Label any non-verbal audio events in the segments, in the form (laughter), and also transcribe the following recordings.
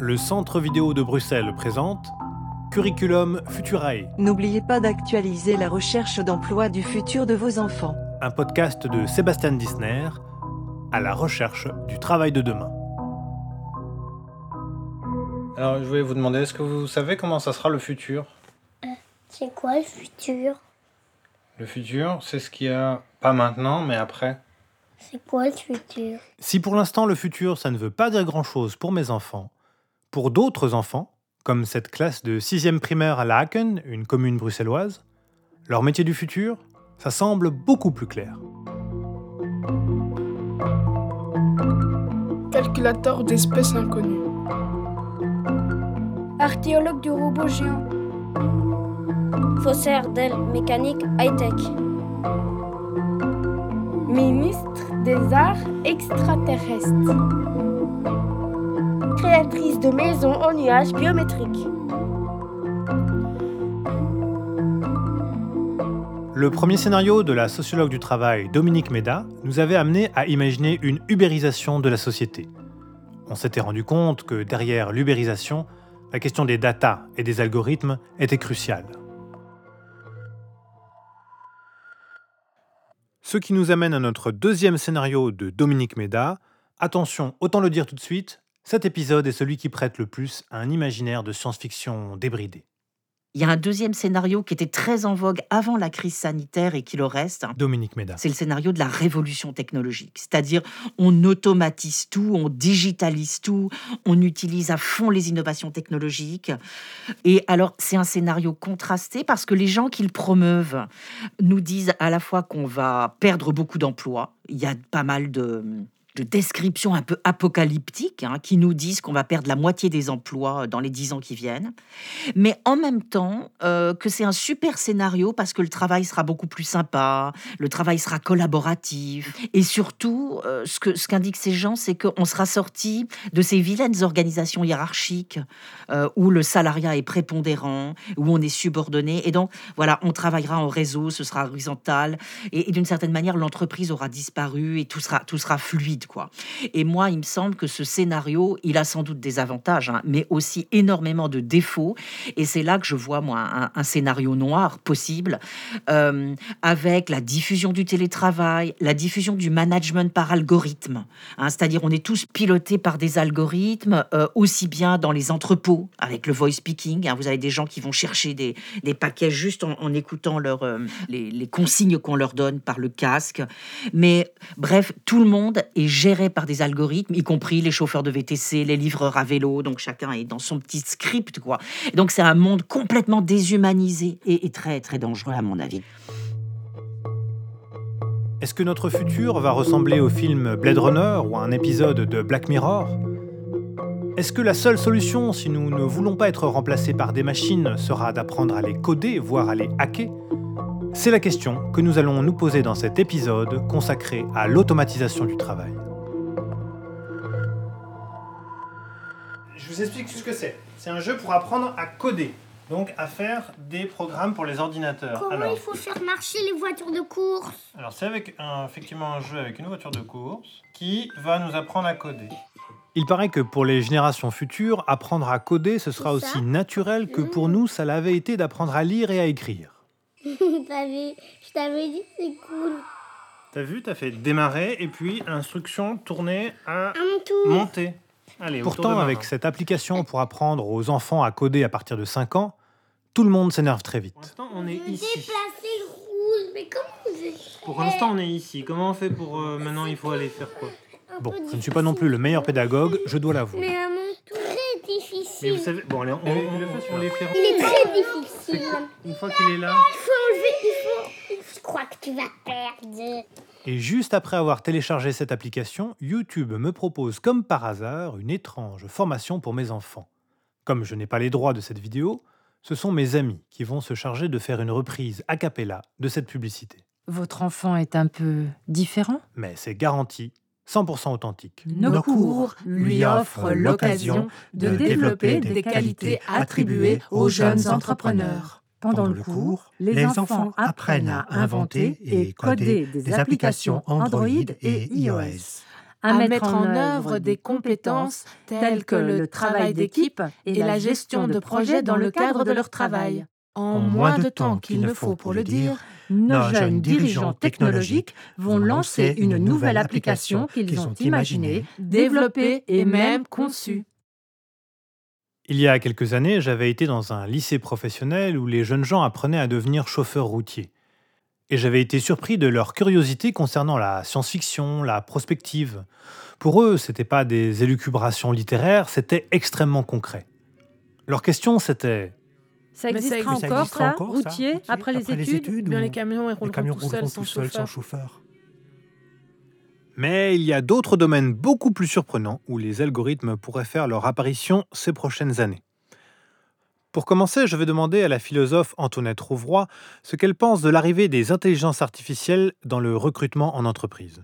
Le Centre vidéo de Bruxelles présente Curriculum Futurae, N'oubliez pas d'actualiser la recherche d'emploi du futur de vos enfants. un podcast de Sébastien Disner à la recherche du travail de demain. Alors, je voulais vous demander, est-ce que vous savez comment ça sera le futur? C'est quoi le futur? Le futur, c'est ce qu'il y a, pas maintenant, mais après. C'est quoi le futur? Si pour l'instant le futur, ça ne veut pas dire grand-chose pour mes enfants, pour d'autres enfants, comme cette classe de 6e primaire à Laken, une commune bruxelloise, leur métier du futur, ça semble beaucoup plus clair. Calculateur d'espèces inconnues. Archéologue du robot géant. Faussaire d'aile mécanique high-tech. Ministre des Arts extraterrestres. Créatrice de maisons en nuages biométriques. Le premier scénario de la sociologue du travail Dominique Méda nous avait amené à imaginer une ubérisation de la société. On s'était rendu compte que derrière l'ubérisation, la question des data et des algorithmes était cruciale. Ce qui nous amène à notre deuxième scénario de Dominique Méda. Attention, autant le dire tout de suite, cet épisode est celui qui prête le plus à un imaginaire de science-fiction débridé. Il y a un deuxième scénario qui était très en vogue avant la crise sanitaire et qui le reste. Dominique Méda. C'est le scénario de la révolution technologique. C'est-à-dire, on automatise tout, on digitalise tout, on utilise à fond les innovations technologiques. Et alors, c'est un scénario contrasté parce que les gens qui le promeuvent nous disent à la fois qu'on va perdre beaucoup d'emplois. Il y a pas mal de de descriptions un peu apocalyptiques hein, qui nous disent qu'on va perdre la moitié des emplois dans les dix ans qui viennent, mais en même temps euh, que c'est un super scénario parce que le travail sera beaucoup plus sympa, le travail sera collaboratif, et surtout, euh, ce que ce qu'indiquent ces gens, c'est qu'on sera sorti de ces vilaines organisations hiérarchiques euh, où le salariat est prépondérant, où on est subordonné, et donc voilà, on travaillera en réseau, ce sera horizontal, et, et d'une certaine manière, l'entreprise aura disparu et tout sera tout sera fluide Et moi, il me semble que ce scénario, il a sans doute des avantages, hein, mais aussi énormément de défauts. Et c'est là que je vois, moi, un, scénario noir possible, euh, avec la diffusion du télétravail, la diffusion du management par algorithme. hein, C'est-à-dire, on est tous pilotés par des algorithmes, euh, aussi bien dans les entrepôts, avec le voice speaking. hein. vous avez des gens qui vont chercher des, paquets juste en, en écoutant leur, euh, les, les consignes qu'on leur donne par le casque. Mais bref, tout le monde est géré par des algorithmes, y compris les chauffeurs de VTC, les livreurs à vélo. Donc chacun est dans son petit script, quoi. Donc c'est un monde complètement déshumanisé et, et très très dangereux à mon avis. Est-ce que notre futur va ressembler au film Blade Runner ou à un épisode de Black Mirror? Est-ce que la seule solution, si nous ne voulons pas être remplacés par des machines, sera d'apprendre à les coder, voire à les hacker? C'est la question que nous allons nous poser dans cet épisode consacré à l'automatisation du travail. Je vous explique ce que c'est. C'est un jeu pour apprendre à coder, donc à faire des programmes pour les ordinateurs. Comment il faut faire marcher les voitures de course Alors c'est avec un, effectivement un jeu avec une voiture de course qui va nous apprendre à coder. Il paraît que pour les générations futures, apprendre à coder, ce sera aussi naturel que pour nous, ça l'avait été d'apprendre à lire et à écrire. (laughs) T'as vu Je t'avais dit c'est cool. T'as vu, t'as fait démarrer et puis instruction tourner à À mon tour. monter. Allez, Pourtant, avec cette application pour apprendre aux enfants à coder à partir de 5 ans, tout le monde s'énerve très vite. Pour l'instant, on est Je déplacer le rouge, mais comment je fais Pour l'instant, on est ici. Comment on fait pour euh, maintenant Il faut aller faire quoi Bon, je ne suis pas non plus le meilleur pédagogue, je dois l'avouer. Mais à mon tour, très difficile. Mais vous savez, bon, allez, on, on, on les fait. Il est très difficile. Une fois qu'il est là. Il faut enlever, il faut... Je crois que tu vas perdre. Et juste après avoir téléchargé cette application, YouTube me propose comme par hasard une étrange formation pour mes enfants. Comme je n'ai pas les droits de cette vidéo, ce sont mes amis qui vont se charger de faire une reprise a cappella de cette publicité. Votre enfant est un peu différent? Mais c'est garanti 100% authentique. Nos cours lui offrent l'occasion de développer des qualités attribuées aux jeunes entrepreneurs. Pendant le cours, les enfants apprennent à inventer et coder des applications Android et iOS. à mettre en œuvre des compétences telles que le travail d'équipe et la gestion de projets dans le cadre de leur travail. En moins de temps qu'il ne faut pour le dire, nos jeunes dirigeants technologiques vont lancer une nouvelle application qu'ils ont imaginée, développée et même conçue. Il y a quelques années, j'avais été dans un lycée professionnel où les jeunes gens apprenaient à devenir chauffeurs routiers. Et j'avais été surpris de leur curiosité concernant la science-fiction, la prospective. Pour eux, ce n'était pas des élucubrations littéraires, c'était extrêmement concret. Leur question, c'était Ça Mais ça existera existe- encore, ça, encore, routier, après, les études? Bien ou les camions, ils les rouleront camions tout seuls rouleront sans tout seuls sans chauffeur. chauffeur. Mais il y a d'autres domaines beaucoup plus surprenants où les algorithmes pourraient faire leur apparition ces prochaines années. Pour commencer, je vais demander à la philosophe Antoinette Rouvroy ce qu'elle pense de l'arrivée des intelligences artificielles dans le recrutement en entreprise.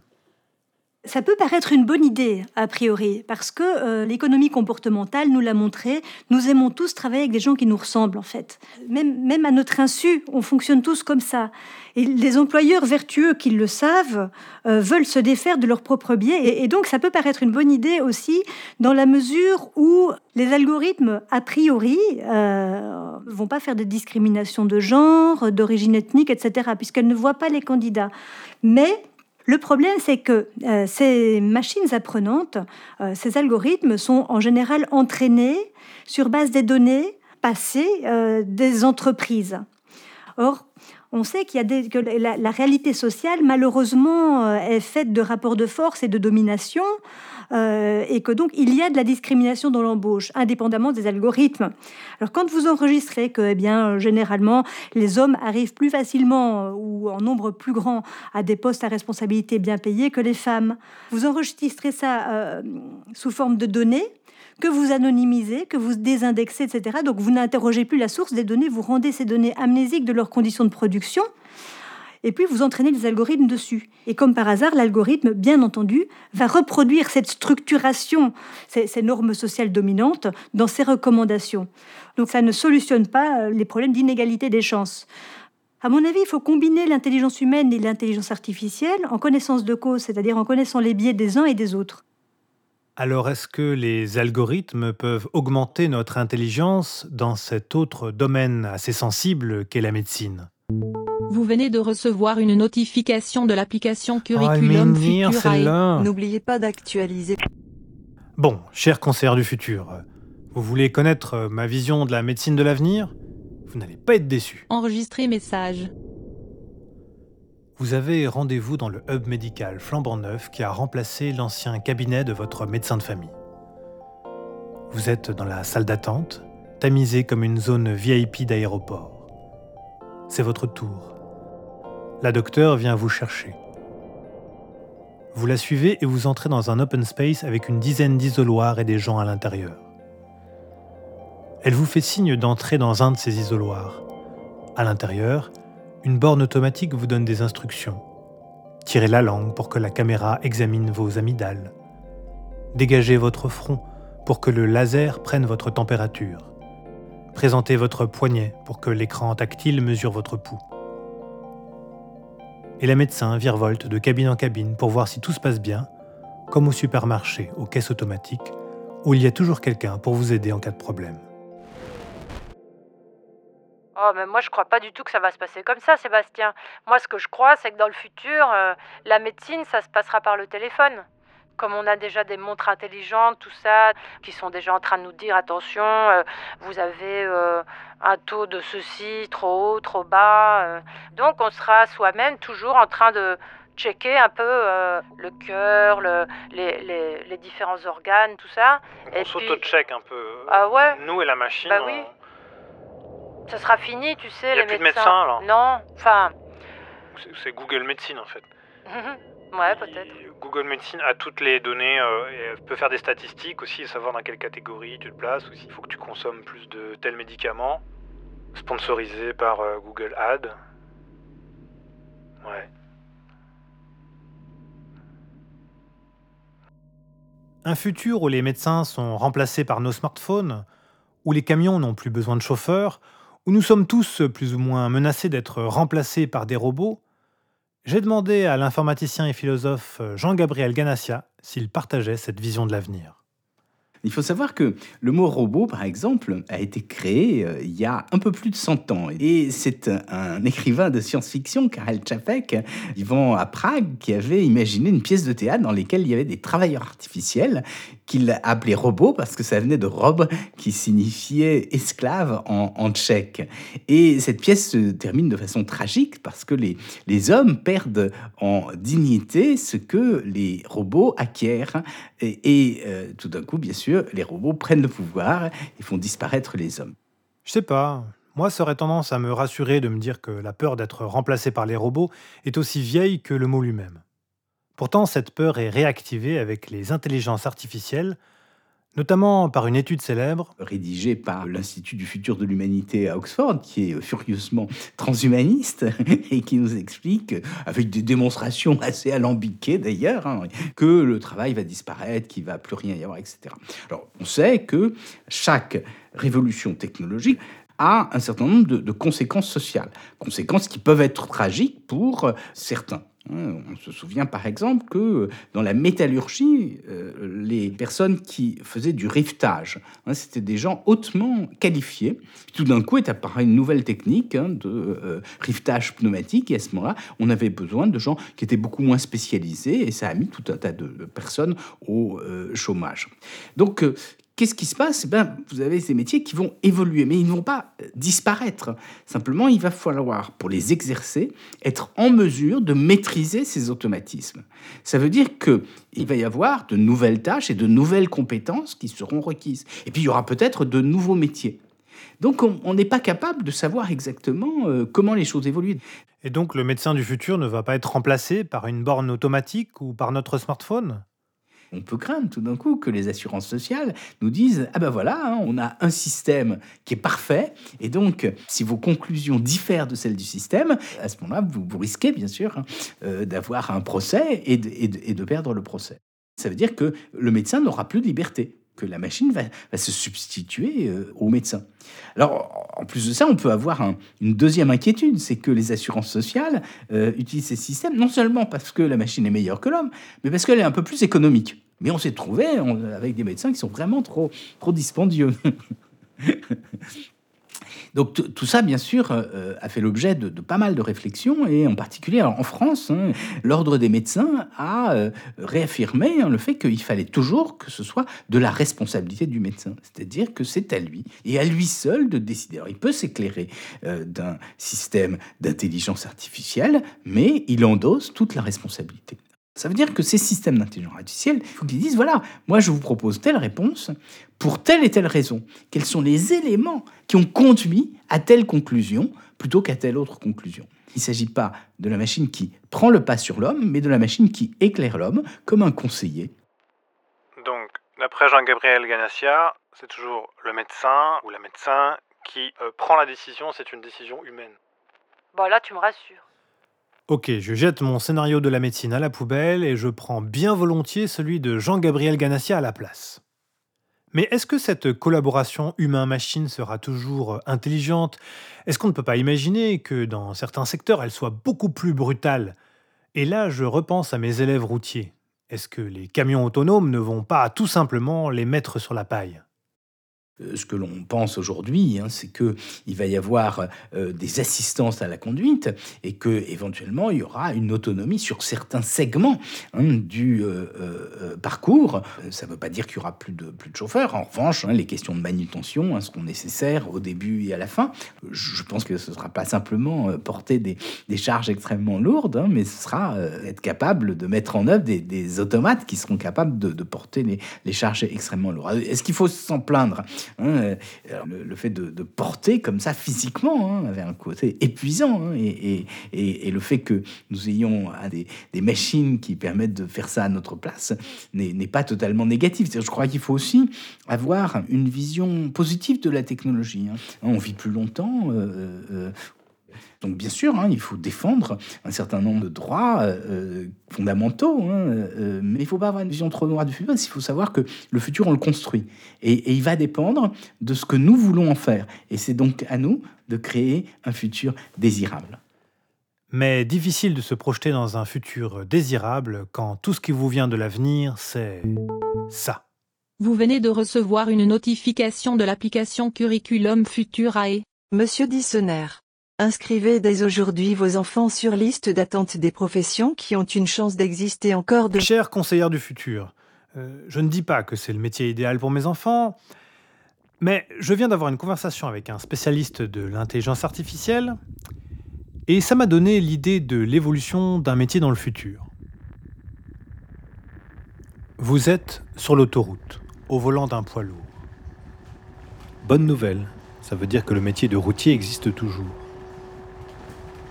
Ça peut paraître une bonne idée, a priori, parce que euh, l'économie comportementale nous l'a montré. Nous aimons tous travailler avec des gens qui nous ressemblent, en fait. Même, à notre insu, on fonctionne tous comme ça. Et les employeurs vertueux qui le savent euh, veulent se défaire de leurs propres biais. Et, et donc, ça peut paraître une bonne idée aussi, dans la mesure où les algorithmes, a priori, euh, vont pas faire de discrimination de genre, d'origine ethnique, etc., puisqu'elles ne voient pas les candidats. Mais le problème, c'est que euh, ces machines apprenantes, euh, ces algorithmes sont en général entraînés sur base des données passées euh, des entreprises. Or, on sait qu'il y a des, que la, réalité sociale, malheureusement, est faite de rapports de force et de domination, euh, et que donc il y a de la discrimination dans l'embauche, indépendamment des algorithmes. Alors, quand vous enregistrez que, eh bien, généralement, les hommes arrivent plus facilement euh, ou en nombre plus grand à des postes à responsabilité bien payés que les femmes, vous enregistrez ça euh, sous forme de données que vous anonymisez, que vous désindexez, etc. Donc vous n'interrogez plus la source des données, vous rendez ces données amnésiques de leurs conditions de production, et puis vous entraînez les algorithmes dessus. Et comme par hasard, l'algorithme, bien entendu, va reproduire cette structuration, ces, ces normes sociales dominantes, dans ses recommandations. Donc ça ne solutionne pas euh, les problèmes d'inégalité des chances. À mon avis, il faut combiner l'intelligence humaine et l'intelligence artificielle en connaissance de cause, c'est-à-dire en connaissant les biais des uns et des autres. Alors est-ce que les algorithmes peuvent augmenter notre intelligence dans cet autre domaine assez sensible qu'est la médecine? Vous venez de recevoir une notification de l'application Oh, Curriculum Futurae. N'oubliez pas d'actualiser. Bon, cher conseillère du futur, vous voulez connaître ma vision de la médecine de l'avenir? Vous n'allez pas être déçu. Enregistrez message. Vous avez rendez-vous dans le hub médical flambant neuf qui a remplacé l'ancien cabinet de votre médecin de famille. Vous êtes dans la salle d'attente, tamisée comme une zone VIP d'aéroport. C'est votre tour. La docteure vient vous chercher. Vous la suivez et vous entrez dans un open space avec une dizaine d'isoloirs et des gens à l'intérieur. Elle vous fait signe d'entrer dans un de ces isoloirs. À l'intérieur, une borne automatique vous donne des instructions. Tirez la langue pour que la caméra examine vos amygdales. Dégagez votre front pour que le laser prenne votre température. Présentez votre poignet pour que l'écran tactile mesure votre pouls. Et la médecin virevolte de cabine en cabine pour voir si tout se passe bien, comme au supermarché, aux caisses automatiques, où il y a toujours quelqu'un pour vous aider en cas de problème. Oh, mais moi, je crois pas du tout que ça va se passer comme ça, Sébastien. Moi, ce que je crois, c'est que dans le futur, euh, la médecine, ça se passera par le téléphone. Comme on a déjà des montres intelligentes, tout ça, qui sont déjà en train de nous dire attention, euh, vous avez euh, un taux de ceci trop haut, trop bas. euh. Donc, on sera soi-même toujours en train de checker un peu le cœur, le- les, les- les différents organes, tout ça. Puis- s'auto-check un peu. Ah ouais Nous et la machine. Bah oui. Ça sera fini, tu sais, Y a les plus de médecins. médecins, alors Non, enfin. C'est Google Médecine en fait. (laughs) ouais, peut-être. Google Médecine a toutes les données euh, et peut faire des statistiques aussi, et savoir dans quelle catégorie tu te places, ou s'il faut que tu consommes plus de tel médicament, sponsorisé par euh, Google Ad. Ouais. Un futur où les médecins sont remplacés par nos smartphones, où les camions n'ont plus besoin de chauffeurs, où nous sommes tous plus ou moins menacés d'être remplacés par des robots, J'ai demandé à l'informaticien et philosophe Jean-Gabriel Ganassia s'il partageait cette vision de l'avenir. Il faut savoir que le mot robot, par exemple, a été créé euh, il y a un peu plus de 100 ans. Et c'est un, écrivain de science-fiction, Karel Čapek, vivant à Prague, qui avait imaginé une pièce de théâtre dans laquelle il y avait des travailleurs artificiels qu'il appelait robots parce que ça venait de robe qui signifiait esclave en, tchèque. Et cette pièce se termine de façon tragique parce que les, les hommes perdent en dignité ce que les robots acquièrent. Et, euh, tout d'un coup, bien sûr, les robots prennent le pouvoir et font disparaître les hommes. Je sais pas. Moi, ça aurait tendance à me rassurer de me dire que la peur d'être remplacé par les robots est aussi vieille que le mot lui-même. Pourtant, cette peur est réactivée avec les intelligences artificielles, notamment par une étude célèbre rédigée par l'Institut du futur de l'humanité à Oxford, qui est furieusement transhumaniste (laughs) et qui nous explique, avec des démonstrations assez alambiquées d'ailleurs, hein, que le travail va disparaître, qu'il va plus rien y avoir, etc. Alors, on sait que chaque révolution technologique a un certain nombre de conséquences sociales, conséquences qui peuvent être tragiques pour certains. On se souvient par exemple que dans la métallurgie, euh, les personnes qui faisaient du rivetage, hein, c'était des gens hautement qualifiés. tout d'un coup est apparue une nouvelle technique hein, de euh, rivetage pneumatique et à ce moment-là, on avait besoin de gens qui étaient beaucoup moins spécialisés et ça a mis tout un tas de personnes au euh, chômage. Donc Qu'est-ce qui se passe? Eh ben, Vous avez ces métiers qui vont évoluer, mais ils ne vont pas euh, disparaître. Simplement, il va falloir, pour les exercer, être en mesure de maîtriser ces automatismes. Ça veut dire qu'il va y avoir de nouvelles tâches et de nouvelles compétences qui seront requises. Et puis, il y aura peut-être de nouveaux métiers. Donc, on n'est pas capable de savoir exactement euh, comment les choses évoluent. Et donc, le médecin du futur ne va pas être remplacé par une borne automatique ou par notre smartphone? On peut craindre tout d'un coup que les assurances sociales nous disent ah ben voilà, hein, on a un système qui est parfait, et donc si vos conclusions diffèrent de celles du système, à ce moment-là, vous, risquez bien sûr hein, euh, d'avoir un procès et de perdre le procès. Ça veut dire que le médecin n'aura plus de liberté que la machine va, se substituer euh, au médecin. Alors, en plus de ça, on peut avoir une deuxième inquiétude, c'est que les assurances sociales euh, utilisent ces systèmes non seulement parce que la machine est meilleure que l'homme, mais parce qu'elle est un peu plus économique. Mais on s'est trouvé avec des médecins qui sont vraiment trop, trop dispendieux. (laughs) Donc tout ça, bien sûr, euh, a fait l'objet de, pas mal de réflexions, et en particulier en France, hein, l'Ordre des médecins a euh, réaffirmé hein, le fait qu'il fallait toujours que ce soit de la responsabilité du médecin, c'est-à-dire que c'est à lui, et à lui seul de décider. Alors il peut s'éclairer euh, d'un système d'intelligence artificielle, mais il endosse toute la responsabilité. Ça veut dire que ces systèmes d'intelligence artificielle, il faut qu'ils disent, voilà, moi je vous propose telle réponse pour telle et telle raison. Quels sont les éléments qui ont conduit à telle conclusion plutôt qu'à telle autre conclusion? Il ne s'agit pas de la machine qui prend le pas sur l'homme, mais de la machine qui éclaire l'homme comme un conseiller. Donc, d'après Jean-Gabriel Ganassia, c'est toujours le médecin ou la médecin qui euh, prend la décision, c'est une décision humaine. Bon, là, tu me rassures. Ok, je jette mon scénario de la médecine à la poubelle et je prends bien volontiers celui de Jean-Gabriel Ganassia à la place. Mais est-ce que cette collaboration humain-machine sera toujours intelligente? Est-ce qu'on ne peut pas imaginer que dans certains secteurs elle soit beaucoup plus brutale? Et là, je repense à mes élèves routiers. Est-ce que les camions autonomes ne vont pas tout simplement les mettre sur la paille? euh, ce que l'on pense aujourd'hui, hein, c'est que il va y avoir euh, des assistances à la conduite et que éventuellement il y aura une autonomie sur certains segments hein, du euh, parcours. Ça ne veut pas dire qu'il y aura plus de chauffeurs. En revanche, hein, les questions de manutention seront nécessaires au début et à la fin. Je pense que ce sera pas simplement porter des, charges extrêmement lourdes, mais ce sera être capable de mettre en œuvre des, des automates qui seront capables de, de porter les, les charges extrêmement lourdes. Est-ce qu'il faut s'en plaindre? Hein, le, fait de, porter comme ça physiquement hein, avait un côté épuisant. Hein, et, le fait que nous ayons des, des, machines qui permettent de faire ça à notre place n'est pas totalement négatif. Je crois qu'il faut aussi avoir une vision positive de la technologie. On vit plus longtemps, euh, euh, donc bien sûr, hein, il faut défendre un certain nombre de droits euh, fondamentaux, hein, euh, mais il ne faut pas avoir une vision trop noire du futur, il faut savoir que le futur, on le construit. Et, il va dépendre de ce que nous voulons en faire. Et c'est donc à nous de créer un futur désirable. Mais difficile de se projeter dans un futur désirable quand tout ce qui vous vient de l'avenir, c'est ça. Vous venez de recevoir une notification de l'application Curriculum Futurae. Monsieur Dissener, inscrivez dès aujourd'hui vos enfants sur liste d'attente des professions qui ont une chance d'exister encore de... Chère conseillère du futur, euh, je ne dis pas que c'est le métier idéal pour mes enfants, mais je viens d'avoir une conversation avec un spécialiste de l'intelligence artificielle et ça m'a donné l'idée de l'évolution d'un métier dans le futur. Vous êtes sur l'autoroute, au volant d'un poids lourd. Bonne nouvelle, ça veut dire que le métier de routier existe toujours.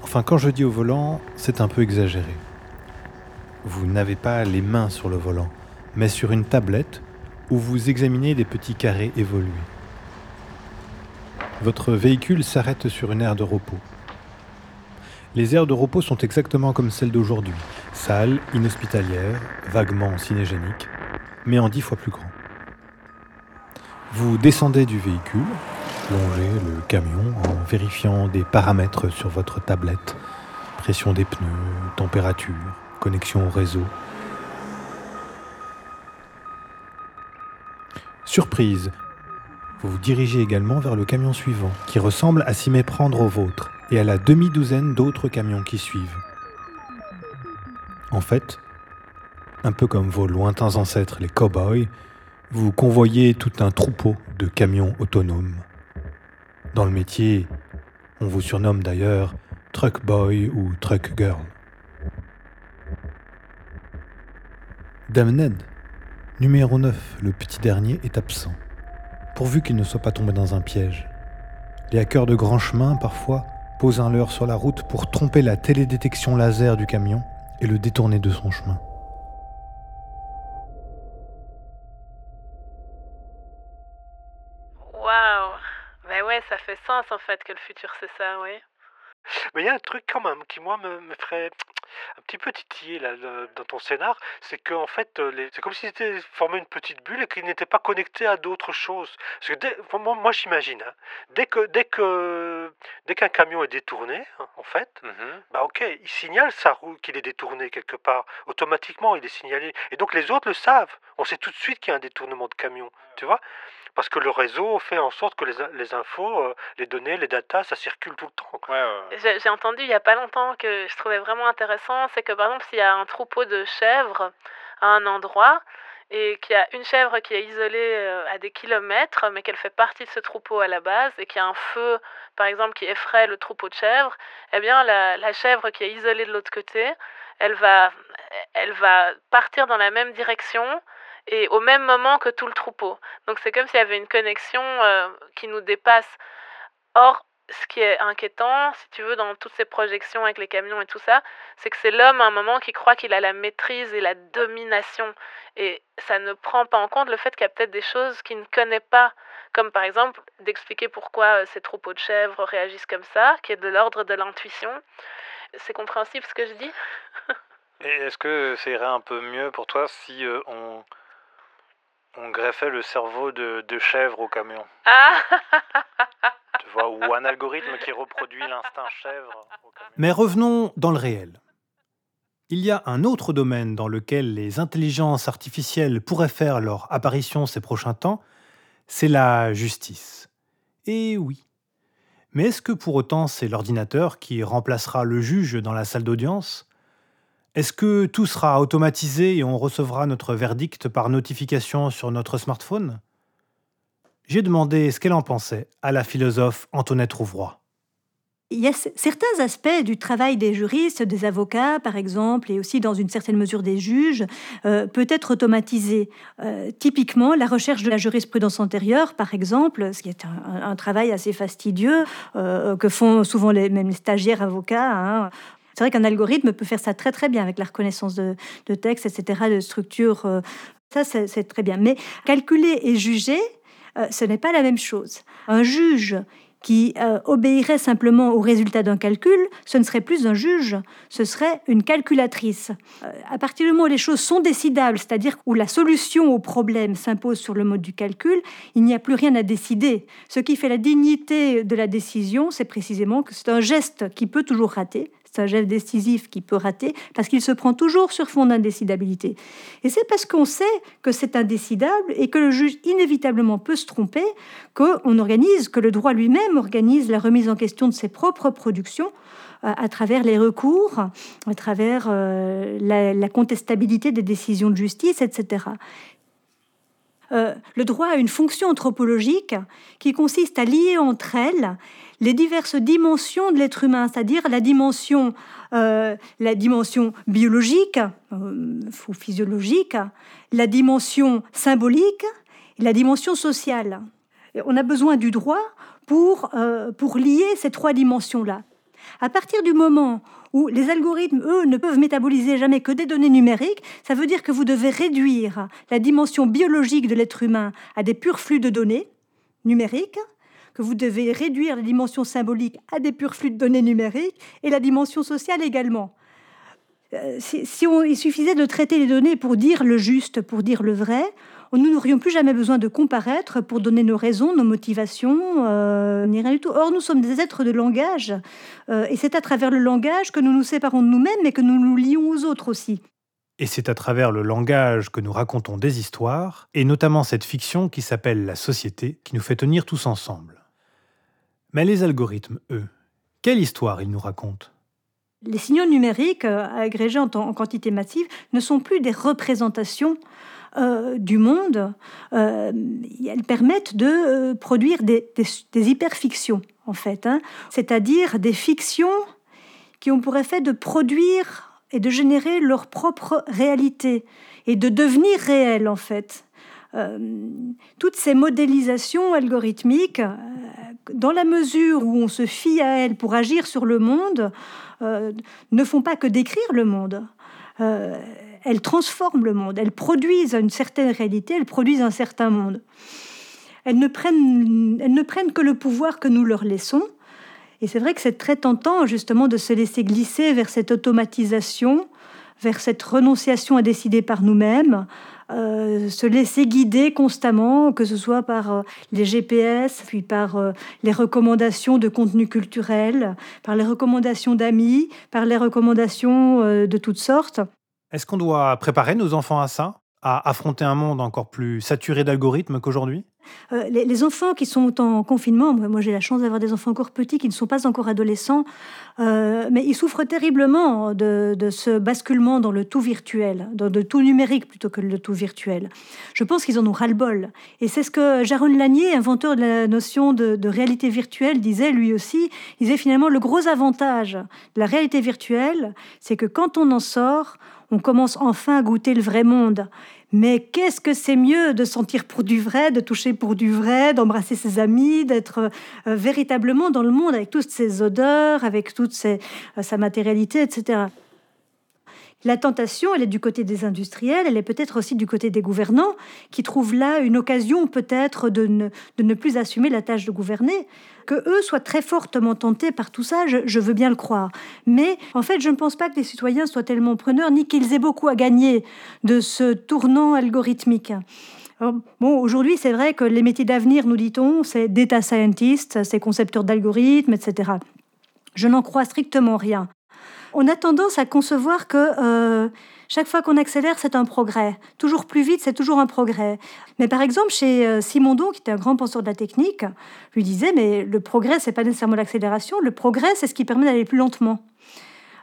Enfin, quand je dis au volant, c'est un peu exagéré. Vous n'avez pas les mains sur le volant, mais sur une tablette où vous examinez des petits carrés évolués. Votre véhicule s'arrête sur une aire de repos. Les aires de repos sont exactement comme celles d'aujourd'hui, sales, inhospitalières, vaguement cinégéniques, mais en dix fois plus grand. Vous descendez du véhicule, plongez le camion en vérifiant des paramètres sur votre tablette, pression des pneus, température, connexion au réseau. Surprise, vous vous dirigez également vers le camion suivant, qui ressemble à s'y méprendre au vôtre et à la demi-douzaine d'autres camions qui suivent. En fait, un peu comme vos lointains ancêtres les cow-boys, vous convoyez tout un troupeau de camions autonomes. Dans le métier, on vous surnomme d'ailleurs Truck Boy ou Truck Girl. Dame Ned, numéro 9, le petit dernier, est absent. Pourvu qu'il ne soit pas tombé dans un piège. Les hackers de grand chemin, parfois, pose un leurre sur la route pour tromper la télédétection laser du camion et le détourner de son chemin. Waouh Ben ouais, ça fait sens en fait que le futur c'est ça, oui. Mais il y a un truc quand même qui, moi, me, me ferait un petit peu titiller là, le- dans ton scénar, c'est que en fait, euh, les- c'est comme si c'était formé une petite bulle et qu'ils n'étaient pas connectés à d'autres choses. Parce que dès- enfin, moi, moi, j'imagine, hein, dès que dès que dès qu'un camion est détourné, hein, en fait, bah ok, il signale sa roue qu'il est détourné quelque part. Automatiquement, il est signalé. Et donc les autres le savent. On sait tout de suite qu'il y a un détournement de camion. Tu vois parce que le réseau fait en sorte que les, les infos, euh, les données, les datas, ça circule tout le temps. J'ai j'ai entendu il y a pas longtemps que je trouvais vraiment intéressant, c'est que par exemple s'il y a un troupeau de chèvres à un endroit et qu'il y a une chèvre qui est isolée euh, à des kilomètres, mais qu'elle fait partie de ce troupeau à la base et qu'il y a un feu, par exemple, qui effraie le troupeau de chèvres, eh bien la, la chèvre qui est isolée de l'autre côté, elle va, elle va partir dans la même direction et au même moment que tout le troupeau. Donc c'est comme s'il y avait une connexion euh, qui nous dépasse. Or, ce qui est inquiétant, si tu veux, dans toutes ces projections avec les camions et tout ça, c'est que c'est l'homme à un moment qui croit qu'il a la maîtrise et la domination. Et ça ne prend pas en compte le fait qu'il y a peut-être des choses qu'il ne connaît pas. Comme par exemple d'expliquer pourquoi euh, ces troupeaux de chèvres réagissent comme ça, qui est de l'ordre de l'intuition. C'est compréhensible ce que je dis? Est-ce que ça irait un peu mieux pour toi si euh, on, on greffait le cerveau de, de chèvre au camion Ah Tu vois, ou un algorithme qui reproduit l'instinct chèvre. Mais revenons dans le réel. Il y a un autre domaine dans lequel les intelligences artificielles pourraient faire leur apparition ces prochains temps, c'est la justice. Et oui. Mais est-ce que pour autant c'est l'ordinateur qui remplacera le juge dans la salle d'audience? Est-ce que tout sera automatisé et on recevra notre verdict par notification sur notre smartphone? J'ai demandé ce qu'elle en pensait à la philosophe Antoinette Rouvroy. Il y certains aspects du travail des juristes, des avocats par exemple, et aussi dans une certaine mesure des juges, euh, peut être automatisé. Euh, typiquement, la recherche de la jurisprudence antérieure, par exemple, ce qui est un, travail assez fastidieux, euh, que font souvent les, même stagiaires avocats. hein. C'est vrai qu'un algorithme peut faire ça très très bien avec la reconnaissance de, de texte, etc., de structure. euh, ça, c'est très bien. Mais calculer et juger, euh, ce n'est pas la même chose. Un juge qui euh, obéirait simplement au résultat d'un calcul, ce ne serait plus un juge, ce serait une calculatrice. À partir du moment où les choses sont décidables, c'est-à-dire où la solution au problème s'impose sur le mode du calcul, il n'y a plus rien à décider. Ce qui fait la dignité de la décision, c'est précisément que c'est un geste qui peut toujours rater, Un geste décisif qui peut rater parce qu'il se prend toujours sur fond d'indécidabilité. Et c'est parce qu'on sait que c'est indécidable et que le juge inévitablement peut se tromper qu'on organise, que le droit lui-même organise la remise en question de ses propres productions euh, à travers les recours, à travers euh, la, contestabilité des décisions de justice, etc. Euh, le droit a une fonction anthropologique qui consiste à lier entre elles les diverses dimensions de l'être humain, c'est-à-dire la dimension, dimension biologique ou physiologique, la dimension symbolique et la dimension sociale. on a besoin du droit pour, pour lier ces trois dimensions-là. À partir du moment où les algorithmes, eux, ne peuvent métaboliser jamais que des données numériques, ça veut dire que vous devez réduire la dimension biologique de l'être humain à des purs flux de données numériques, que vous devez réduire la dimension symbolique à des purs flux de données numériques et la dimension sociale également. Euh, si, il suffisait de traiter les données pour dire le juste, pour dire le vrai, nous n'aurions plus jamais besoin de comparaître pour donner nos raisons, nos motivations, euh, ni rien du tout. Or, nous sommes des êtres de langage, euh, et c'est à travers le langage que nous nous séparons de nous-mêmes, mais que nous nous lions aux autres aussi. Et c'est à travers le langage que nous racontons des histoires, et notamment cette fiction qui s'appelle La Société, qui nous fait tenir tous ensemble. Mais les algorithmes, eux, quelle histoire ils nous racontent? Les signaux numériques euh, agrégés en, en, quantité massive ne sont plus des représentations euh, du monde, euh, elles permettent de euh, produire des, hyperfictions, en fait. Hein. C'est-à-dire des fictions qui ont pour effet de produire et de générer leur propre réalité et de devenir réelles, en fait. toutes ces modélisations algorithmiques, dans la mesure où on se fie à elles pour agir sur le monde, ne font pas que décrire le monde elles transforment le monde, elles produisent une certaine réalité, elles produisent un certain monde. Elles ne prennent, elles ne prennent que le pouvoir que nous leur laissons. Et c'est vrai que c'est très tentant justement de se laisser glisser vers cette automatisation, vers cette renonciation à décider par nous-mêmes, euh, se laisser guider constamment, que ce soit par euh, les GPS, puis par euh, les recommandations de contenu culturel, par les recommandations d'amis, par les recommandations de toutes sortes. Est-ce qu'on doit préparer nos enfants à ça à affronter un monde encore plus saturé d'algorithmes qu'aujourd'hui? Euh, les, enfants qui sont en confinement, moi j'ai la chance d'avoir des enfants encore petits qui ne sont pas encore adolescents, euh, mais ils souffrent terriblement de, ce basculement dans le tout virtuel, dans le tout numérique plutôt que le tout virtuel. Je pense qu'ils en ont ras-le-bol. Et c'est ce que Jaron Lanier, inventeur de la notion de, de, réalité virtuelle, disait lui aussi. Il disait finalement le gros avantage de la réalité virtuelle, c'est que quand on en sort, on commence enfin à goûter le vrai monde. Mais qu'est-ce que c'est mieux de sentir pour du vrai, de toucher pour du vrai, d'embrasser ses amis, d'être euh, véritablement dans le monde avec toutes ses odeurs, avec toute euh, sa matérialité, etc. La tentation, elle est du côté des industriels, elle est peut-être aussi du côté des gouvernants, qui trouvent là une occasion peut-être de ne, plus assumer la tâche de gouverner. Que eux soient très fortement tentés par tout ça, je, veux bien le croire. Mais en fait, je ne pense pas que les citoyens soient tellement preneurs, ni qu'ils aient beaucoup à gagner de ce tournant algorithmique. Bon, aujourd'hui, c'est vrai que les métiers d'avenir, nous dit-on, c'est data scientist, c'est concepteur d'algorithmes, etc. Je n'en crois strictement rien on a tendance à concevoir que euh, chaque fois qu'on accélère, c'est un progrès. Toujours plus vite, c'est toujours un progrès. Mais par exemple, chez euh, Simondon, qui était un grand penseur de la technique, lui disait mais le progrès, c'est pas nécessairement l'accélération. Le progrès, c'est ce qui permet d'aller plus lentement.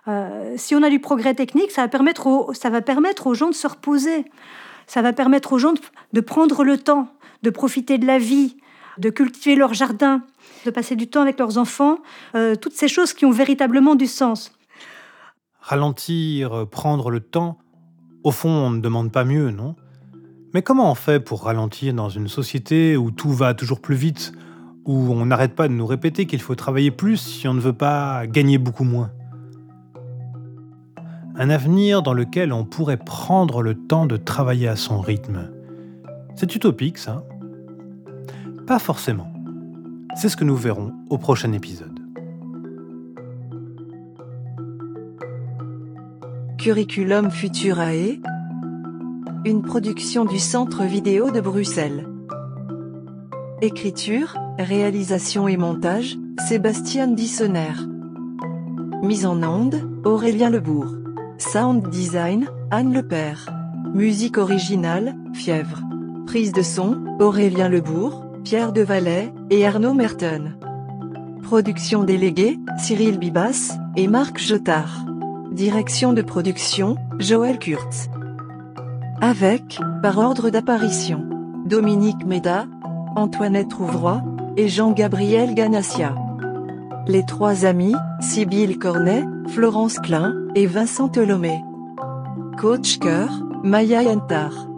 Euh, si on a du progrès technique, ça va permettre aux, ça va permettre aux gens de se reposer. Ça va permettre aux gens de, prendre le temps, de profiter de la vie, de cultiver leur jardin, de passer du temps avec leurs enfants, toutes ces choses qui ont véritablement du sens ralentir, euh, prendre le temps, au fond, on ne demande pas mieux, non? Mais comment on fait pour ralentir dans une société où tout va toujours plus vite, où on n'arrête pas de nous répéter qu'il faut travailler plus si on ne veut pas gagner beaucoup moins? Un avenir dans lequel on pourrait prendre le temps de travailler à son rythme. C'est utopique, ça Pas forcément. C'est ce que nous verrons au prochain épisode. Curriculum Futurae, une production du Centre vidéo de Bruxelles. Écriture, réalisation et montage, Sébastien Dissonner. Mise en onde, Aurélien Lebourg. Sound design, Anne Lepère. Musique originale, Fièvre. Prise de son, Aurélien Lebourg, Pierre Devalet et Arnaud Merton. Production déléguée, Cyril Bibas et Marc Jotard. Direction de production, Joël Kurtz. Avec, par ordre d'apparition, Dominique Méda, Antoinette Rouvroy et Jean-Gabriel Ganassia. Les trois amis, Sybille Cornet, Florence Klein et Vincent Tolomé. Coach Cœur, Maya Yantar.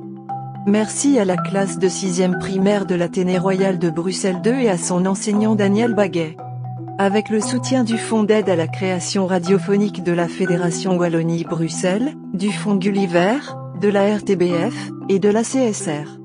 Merci à la classe de 6e primaire de l'Athénée Royal de Bruxelles 2 et à son enseignant Daniel Baguet. Avec le soutien du Fonds d'aide à la création radiophonique de la Fédération Wallonie-Bruxelles, du Fonds Gulliver, de la RTBF et de la CSR.